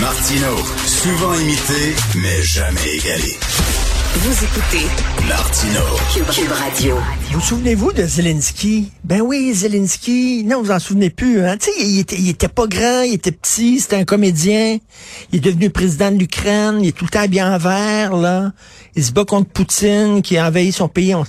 Martino, souvent imité, mais jamais égalé. Vous écoutez Martino. Cube Radio. Vous souvenez-vous de Zelensky? Ben oui, Zelensky. Non, vous en souvenez plus, hein? Tu sais, il était, il était pas grand, il était petit, c'était un comédien. Il est devenu président de l'Ukraine, il est tout le temps bien en vert, là. Il se bat contre Poutine, qui a envahi son pays. On-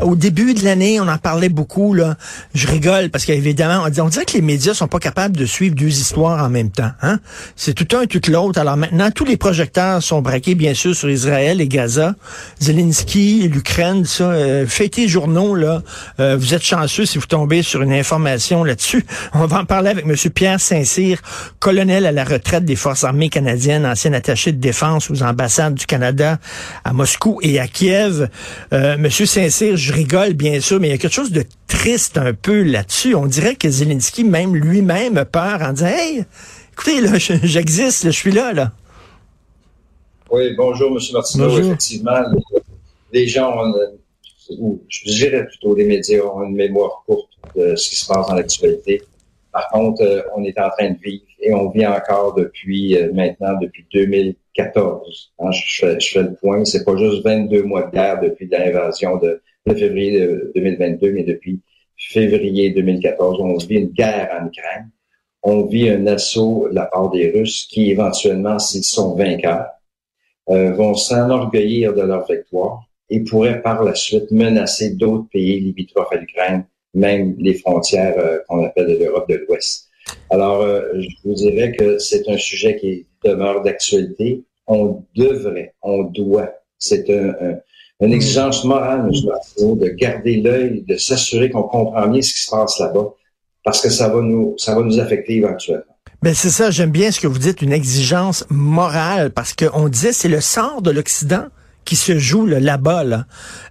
au début de l'année, on en parlait beaucoup, là. Je rigole, parce qu'évidemment, on, on dirait que les médias sont pas capables de suivre deux histoires en même temps, hein? C'est tout un, tout l'autre. Alors maintenant, tous les projecteurs sont braqués, bien sûr, sur Israël et Gaza. Zelensky, l'Ukraine, ça, euh, les journaux, là. Euh, vous êtes chanceux si vous tombez sur une information là-dessus. On va en parler avec M. Pierre Saint-Cyr, colonel à la retraite des Forces armées canadiennes, ancien attaché de défense aux ambassades du Canada à Moscou et à Kiev. Euh, Monsieur Saint-Cyr, je rigole, bien sûr, mais il y a quelque chose de triste un peu là-dessus. On dirait que Zelensky, même lui-même, a peur en disant, hey, écoutez, là, je- j'existe, je suis là, là. Oui, bonjour, M. Martineau. Bonjour. Effectivement, les, gens ont, une- ou je dirais plutôt les médias ont une mémoire courte de ce qui se passe dans l'actualité. Par contre, euh, on est en train de vivre et on vit encore depuis euh, maintenant, depuis 2014. Hein, je, fais, je fais le point. C'est pas juste 22 mois de guerre depuis l'invasion de, de février de 2022, mais depuis février 2014. On vit une guerre en Ukraine. On vit un assaut de la part des Russes qui, éventuellement, s'ils sont vainqueurs, euh, vont s'enorgueillir de leur victoire et pourraient par la suite menacer d'autres pays limitrophes à l'Ukraine, même les frontières euh, qu'on appelle de l'Europe de l'Ouest. Alors, euh, je vous dirais que c'est un sujet qui demeure d'actualité. On devrait, on doit, c'est un, un- une exigence morale, M. Martineau, de garder l'œil, de s'assurer qu'on comprend bien ce qui se passe là-bas, parce que ça va nous, ça va nous affecter éventuellement. Ben c'est ça, j'aime bien ce que vous dites, une exigence morale, parce qu'on disait c'est le sort de l'Occident qui se joue là, là-bas. Là.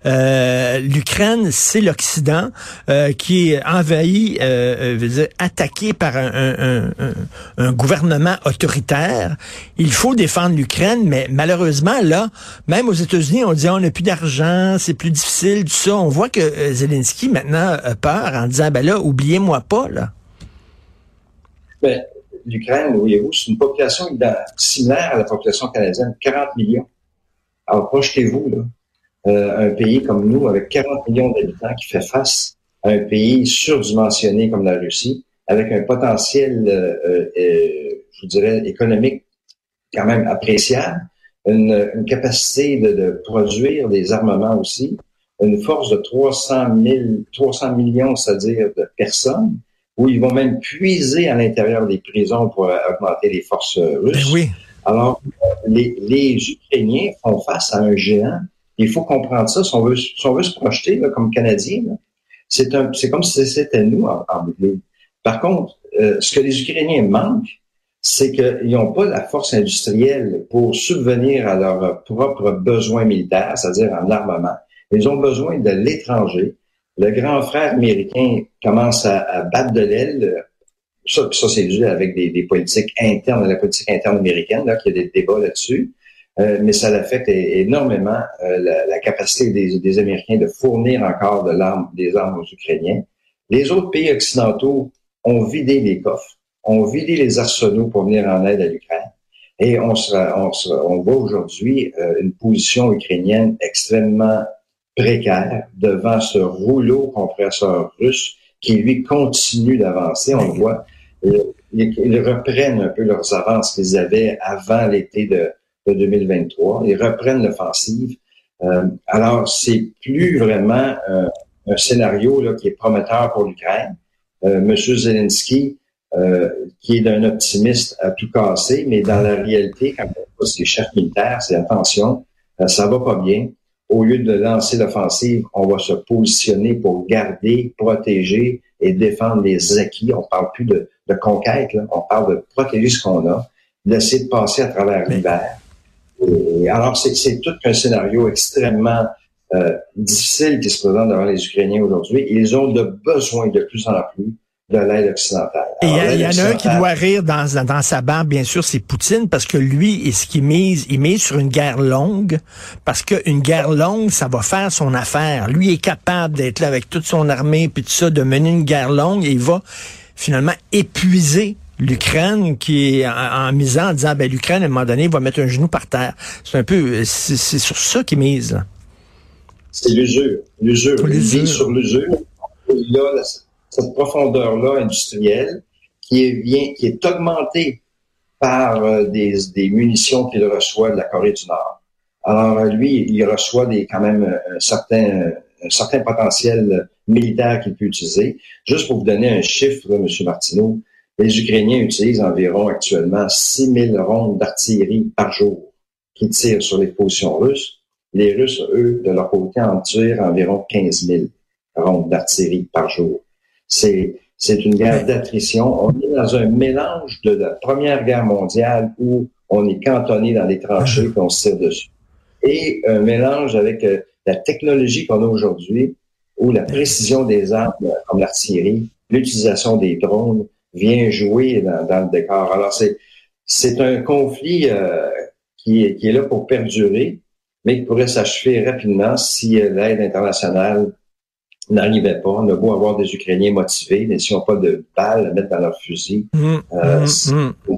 Euh, L'Ukraine, c'est l'Occident euh, qui est envahi, euh, euh, dire, attaqué par un, un- un- gouvernement autoritaire. Il faut défendre l'Ukraine, mais malheureusement, là, même aux États-Unis, on dit on n'a plus d'argent, c'est plus difficile, tout ça. On voit que euh, Zelensky maintenant a peur en disant ben là, oubliez-moi pas là. Ben, l'Ukraine, voyez-vous, c'est une population similaire à la population canadienne, 40 millions. Alors, projetez-vous, euh, un pays comme nous, avec 40 millions d'habitants, qui fait face à un pays surdimensionné comme la Russie, avec un potentiel, euh, euh, euh, je vous dirais, économique quand même appréciable, une, une capacité de, de produire des armements aussi, une force de 300 000, 300 millions, c'est-à-dire de personnes, où ils vont même puiser à l'intérieur des prisons pour euh, augmenter les forces euh, Ben russes. oui. Alors, les, les Ukrainiens font face à un géant. Il faut comprendre ça. Si on veut, si on veut se projeter là, comme Canadiens, c'est un, c'est comme si c'était nous en, en. Par contre, euh, ce que les Ukrainiens manquent, c'est qu'ils n'ont pas la force industrielle pour subvenir à leurs propres besoins militaires, c'est-à-dire en armement. Ils ont besoin de l'étranger. Le grand frère américain commence à, à battre de l'aile. Ça, ça c'est dû avec des, des, politiques internes, la politique interne américaine, là, qu'il y a des débats là-dessus. Euh, mais ça affecte énormément euh, la, la, capacité des, des, Américains de fournir encore de l'arme, des armes aux Ukrainiens. Les autres pays occidentaux ont vidé les coffres, ont vidé les arsenaux pour venir en aide à l'Ukraine. Et on, sera, on, sera, on voit aujourd'hui euh, une position ukrainienne extrêmement précaire devant ce rouleau compresseur russe qui, lui, continue d'avancer. On le voit, ils, reprennent un peu leurs avances qu'ils avaient avant l'été de, de, 2023. Ils reprennent l'offensive. Euh, alors, c'est plus vraiment euh, un scénario là, qui est prometteur pour l'Ukraine. Monsieur Zelensky, euh, qui est d'un optimiste à tout casser, mais dans la réalité, quand on voit ses chefs militaires, c'est attention, euh, ça va pas bien. Au lieu de lancer l'offensive, on va se positionner pour garder, protéger et défendre les acquis. On parle plus de, de conquête, là. on parle de protéger ce qu'on a, d'essayer de passer à travers l'hiver. Alors, c'est tout un scénario extrêmement euh, difficile qui se présente devant les Ukrainiens aujourd'hui. Ils ont de besoin de plus en plus de l'aide occidentale. Et il y, y, en a un qui doit rire dans, dans sa barbe, bien sûr, c'est Poutine, parce que lui, et ce qu'il mise, il mise sur une guerre longue, parce qu'une guerre longue, ça va faire son affaire. Lui est capable d'être là avec toute son armée, puis tout ça, de mener une guerre longue, et il va finalement épuiser l'Ukraine qui est en, misant en disant ben l'Ukraine à un moment donné va mettre un genou par terre. C'est un peu c'est sur ça qu'ils mise. C'est l'usure, l'usure, l'usure sur l'usure. Il y a cette profondeur là industrielle qui est bien qui est augmentée par euh, des, des munitions qu'il reçoit de la Corée du Nord. Alors lui, il reçoit des quand même un certain un certain potentiel militaire qu'il peut utiliser. Juste pour vous donner un chiffre, M. Martineau, les Ukrainiens utilisent environ actuellement 6 000 rondes d'artillerie par jour qui tirent sur les positions russes. Les Russes, eux, de leur côté, en tirent environ 15 000 rondes d'artillerie par jour. C'est, c'est une guerre d'attrition. On est dans un mélange de la Première Guerre mondiale où on est cantonné dans les tranchées et on se tire dessus. Et un mélange avec euh, la technologie qu'on a aujourd'hui, où la précision des armes, comme l'artillerie, l'utilisation des drones, vient jouer dans, le décor. Alors, c'est, c'est un conflit euh, qui, est, qui est là pour perdurer, mais qui pourrait s'achever rapidement si euh, l'aide internationale n'arrivait pas. On a beau avoir des Ukrainiens motivés, mais s'ils n'ont pas de balles à mettre dans leur fusil, mmh, euh, mmh, mmh.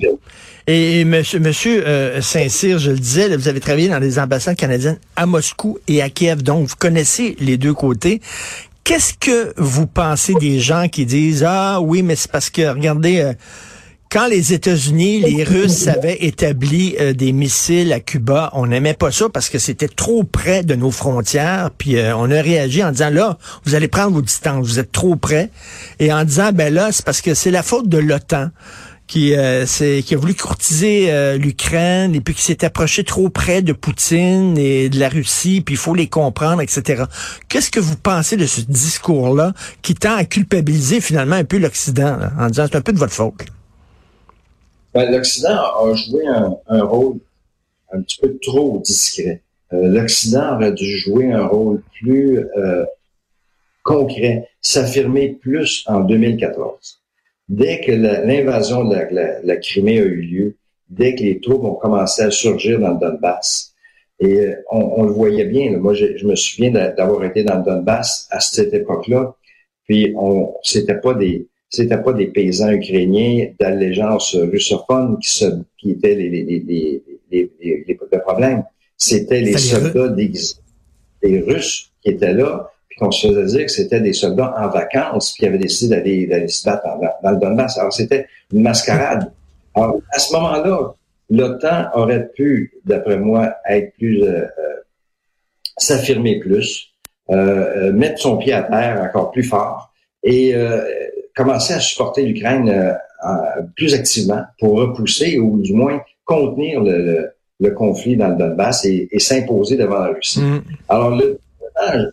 Et, monsieur, monsieur euh, Saint-Cyr, je le disais, vous avez travaillé dans les ambassades canadiennes à Moscou et à Kiev, donc vous connaissez les deux côtés. Qu'est-ce que vous pensez des gens qui disent ah oui mais c'est parce que regardez euh, quand les États-Unis, les Russes avaient établi euh, des missiles à Cuba, on n'aimait pas ça parce que c'était trop près de nos frontières. Puis euh, on a réagi en disant là, vous allez prendre vos distances, vous êtes trop près. Et en disant ben là, c'est parce que c'est la faute de l'OTAN qui, euh, qui a voulu courtiser euh, l'Ukraine et puis qui s'est approché trop près de Poutine et de la Russie, puis il faut les comprendre, etc. Qu'est-ce que vous pensez de ce discours-là qui tend à culpabiliser finalement un peu l'Occident en disant c'est un peu de votre faute? Ben, L'Occident a joué un, rôle un petit peu trop discret. Euh, L'Occident aurait dû jouer un rôle plus concret, s'affirmer plus en 2014 dès que l'invasion de la, Crimée a eu lieu, dès que les troupes ont commencé à surgir dans le Donbass, et euh, on, le voyait bien. Moi, je, me souviens d'avoir été dans le Donbass à cette époque-là. Puis, on, c'était pas des, c'était pas des paysans ukrainiens d'allégeance russophone qui, se, qui étaient les, les, les, les, les problèmes. C'était les soldats des, des Russes qui étaient là, qu'on se faisait dire que c'était des soldats en vacances qui avaient décidé d'aller, se battre dans, le Donbass. Alors, c'était une mascarade. Alors, à ce moment-là, l'OTAN aurait pu, d'après moi, être plus, euh, euh, s'affirmer plus, euh, mettre son pied à terre encore plus fort et commencer à supporter l'Ukraine plus activement pour repousser ou du moins contenir le, conflit dans le Donbass et, s'imposer devant la Russie. Mm. Alors, le,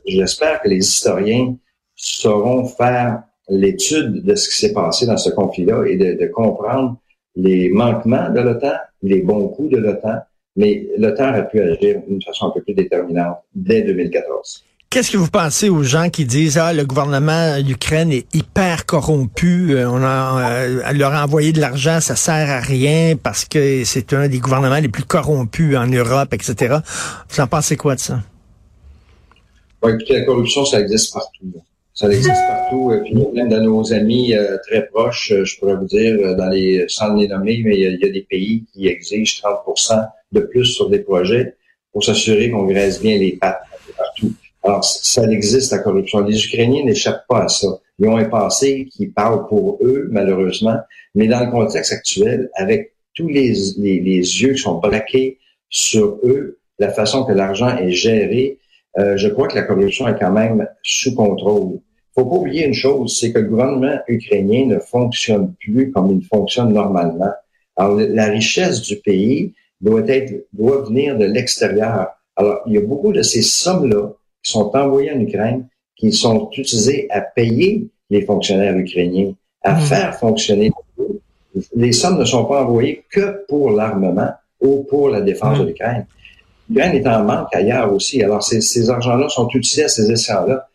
j'espère que les historiens sauront faire l'étude de ce qui s'est passé dans ce conflit-là et de, comprendre les manquements de l'OTAN, les bons coups de l'OTAN, mais l'OTAN aurait pu agir d'une façon un peu plus déterminante dès 2014. Qu'est-ce que vous pensez aux gens qui disent ah le gouvernement d'Ukraine est hyper corrompu, euh, on euh, leur a envoyé de l'argent, ça sert à rien parce que c'est un des gouvernements les plus corrompus en Europe, etc. Vous en pensez quoi de ça? Écoutez, la corruption, ça existe partout. Ça existe partout. Puis même de nos amis euh, très proches, euh, je pourrais vous dire, euh, dans les, sans les nommer, mais il y, a, des pays qui exigent 30% de plus sur des projets pour s'assurer qu'on graisse bien les pattes partout. Alors, ça existe, la corruption. Les Ukrainiens n'échappent pas à ça. Ils ont un passé qui parle pour eux, malheureusement. Mais dans le contexte actuel, avec tous les, les, les yeux qui sont braqués sur eux, la façon que l'argent est géré, euh, je crois que la corruption est quand même sous contrôle. faut pas oublier une chose, c'est que le gouvernement ukrainien ne fonctionne plus comme il fonctionne normalement. Alors, la richesse du pays doit être, doit venir de l'extérieur. Alors, il y a beaucoup de ces sommes-là qui sont envoyées en Ukraine, qui sont utilisées à payer les fonctionnaires ukrainiens, à mmh. faire fonctionner. Les sommes ne sont pas envoyées que pour l'armement ou pour la défense mmh. de l'Ukraine. L'Ukraine est en manque ailleurs aussi. Alors, ces, ces argents-là sont utilisés à ces essais-là.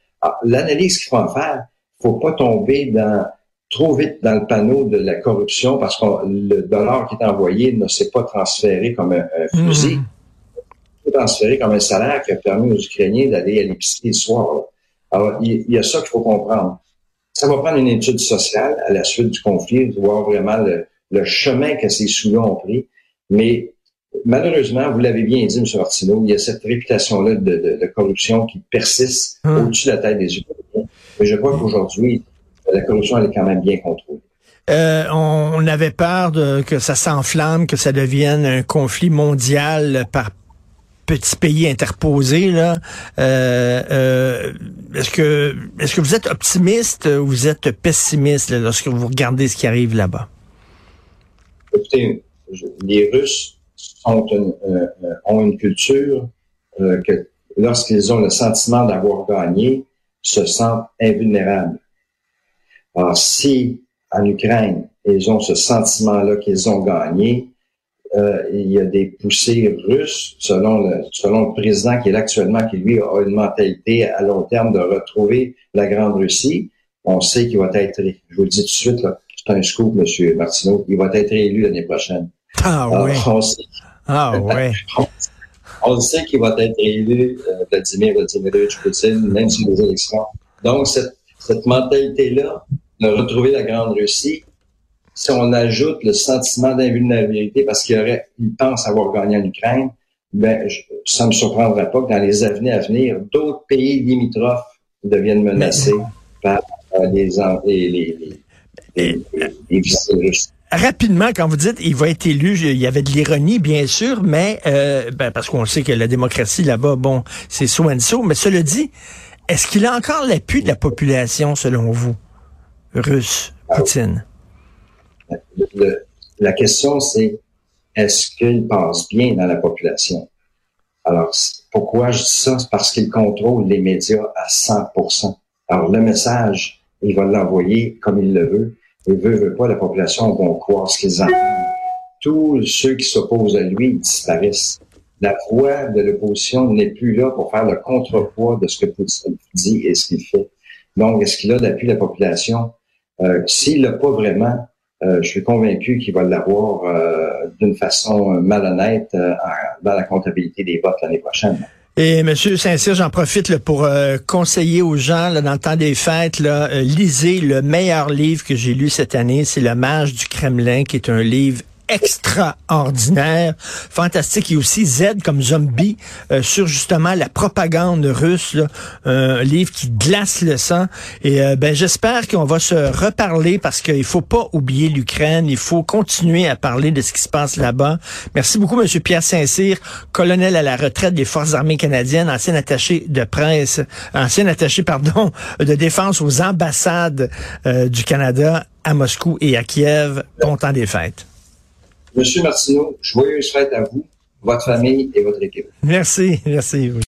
L'analyse qu'il faut en faire, faut pas tomber dans trop vite dans le panneau de la corruption parce que le dollar qui est envoyé ne s'est pas transféré comme un, fusil, mmh. transféré comme un salaire qui a permis aux Ukrainiens d'aller à l'épicerie le soir. Alors, il, y a ça qu'il faut comprendre. ça va prendre une étude sociale à la suite du conflit, de voir vraiment le, chemin que ces sous-là ont pris. Mais malheureusement, vous l'avez bien dit, M. Martineau, il y a cette réputation-là de, corruption qui persiste hum. au-dessus de la tête des Ukrainiens. Mais je crois qu'aujourd'hui, la corruption, elle est quand même bien contrôlée. Euh, on, avait peur de, que ça s'enflamme, que ça devienne un conflit mondial par petits pays interposés. Là. Euh, euh, est-ce que est-ce que vous êtes optimiste ou vous êtes pessimiste lorsque vous regardez ce qui arrive là-bas? Écoutez, les Russes ont une culture que lorsqu'ils ont le sentiment d'avoir gagné, se sentent invulnérables. Alors, si en Ukraine, ils ont ce sentiment-là qu'ils ont gagné, euh, il y a des poussées russes, selon le, selon le président qui est là actuellement, qui lui a une mentalité à long terme de retrouver la Grande Russie. On sait qu'il va être, je vous le dis tout de suite, c'est un scoop, M. Martineau, il va être élu l'année prochaine. Ah oui. On sait, ah ouais. on, sait qu'il va être élu, euh, Vladimir Vladimirovich Poutine, même sur les élections. Donc, cette, cette mentalité-là, de retrouver la Grande Russie, si on ajoute le sentiment d'invulnérabilité parce qu'il aurait, il pense avoir gagné en Ukraine, ben, ça ne me surprendrait pas que dans les années à venir, d'autres pays limitrophes deviennent menacés par euh, les, les, les, les, russes. Rapidement, quand vous dites il va être élu, il y avait de l'ironie, bien sûr, mais euh, ben, parce qu'on sait que la démocratie là-bas, bon, c'est so and so. Mais cela dit, est-ce qu'il a encore l'appui de la population, selon vous, russe, ah Poutine? la question, c'est est-ce qu'il passe bien dans la population? Alors, pourquoi je dis ça? C'est parce qu'il contrôle les médias à 100% Alors, le message, il va l'envoyer comme il le veut. Il veut, veut pas, la population vont croire ce qu'ils entendent. Tous ceux qui s'opposent à lui disparaissent. La voix de l'opposition n'est plus là pour faire le contrepoids de ce que Poutine dit et ce qu'il fait. Donc, est-ce qu'il a d'appui la population? Euh, S'il l'a pas vraiment, euh, je suis convaincu qu'il va l'avoir euh, d'une façon malhonnête euh, dans la comptabilité des votes l'année prochaine. Et Monsieur Saint-Cyr, j'en profite pour conseiller aux gens là, dans le temps des fêtes, là, lisez le meilleur livre que j'ai lu cette année, c'est Le Mage du Kremlin, qui est un livre extraordinaire, fantastique. Et aussi Z comme zombie euh, sur justement la propagande russe, un livre qui glace le sang. Et euh, ben j'espère qu'on va se reparler parce qu'il faut pas oublier l'Ukraine. Il faut continuer à parler de ce qui se passe là-bas. Merci beaucoup, Monsieur Pierre Saint-Cyr, colonel à la retraite des Forces armées canadiennes, ancien attaché de presse, ancien attaché, pardon, de défense aux ambassades euh, du Canada à Moscou et à Kiev. Bon temps des fêtes. Monsieur Martineau, joyeuses fêtes à vous, votre famille et votre équipe. Merci, merci.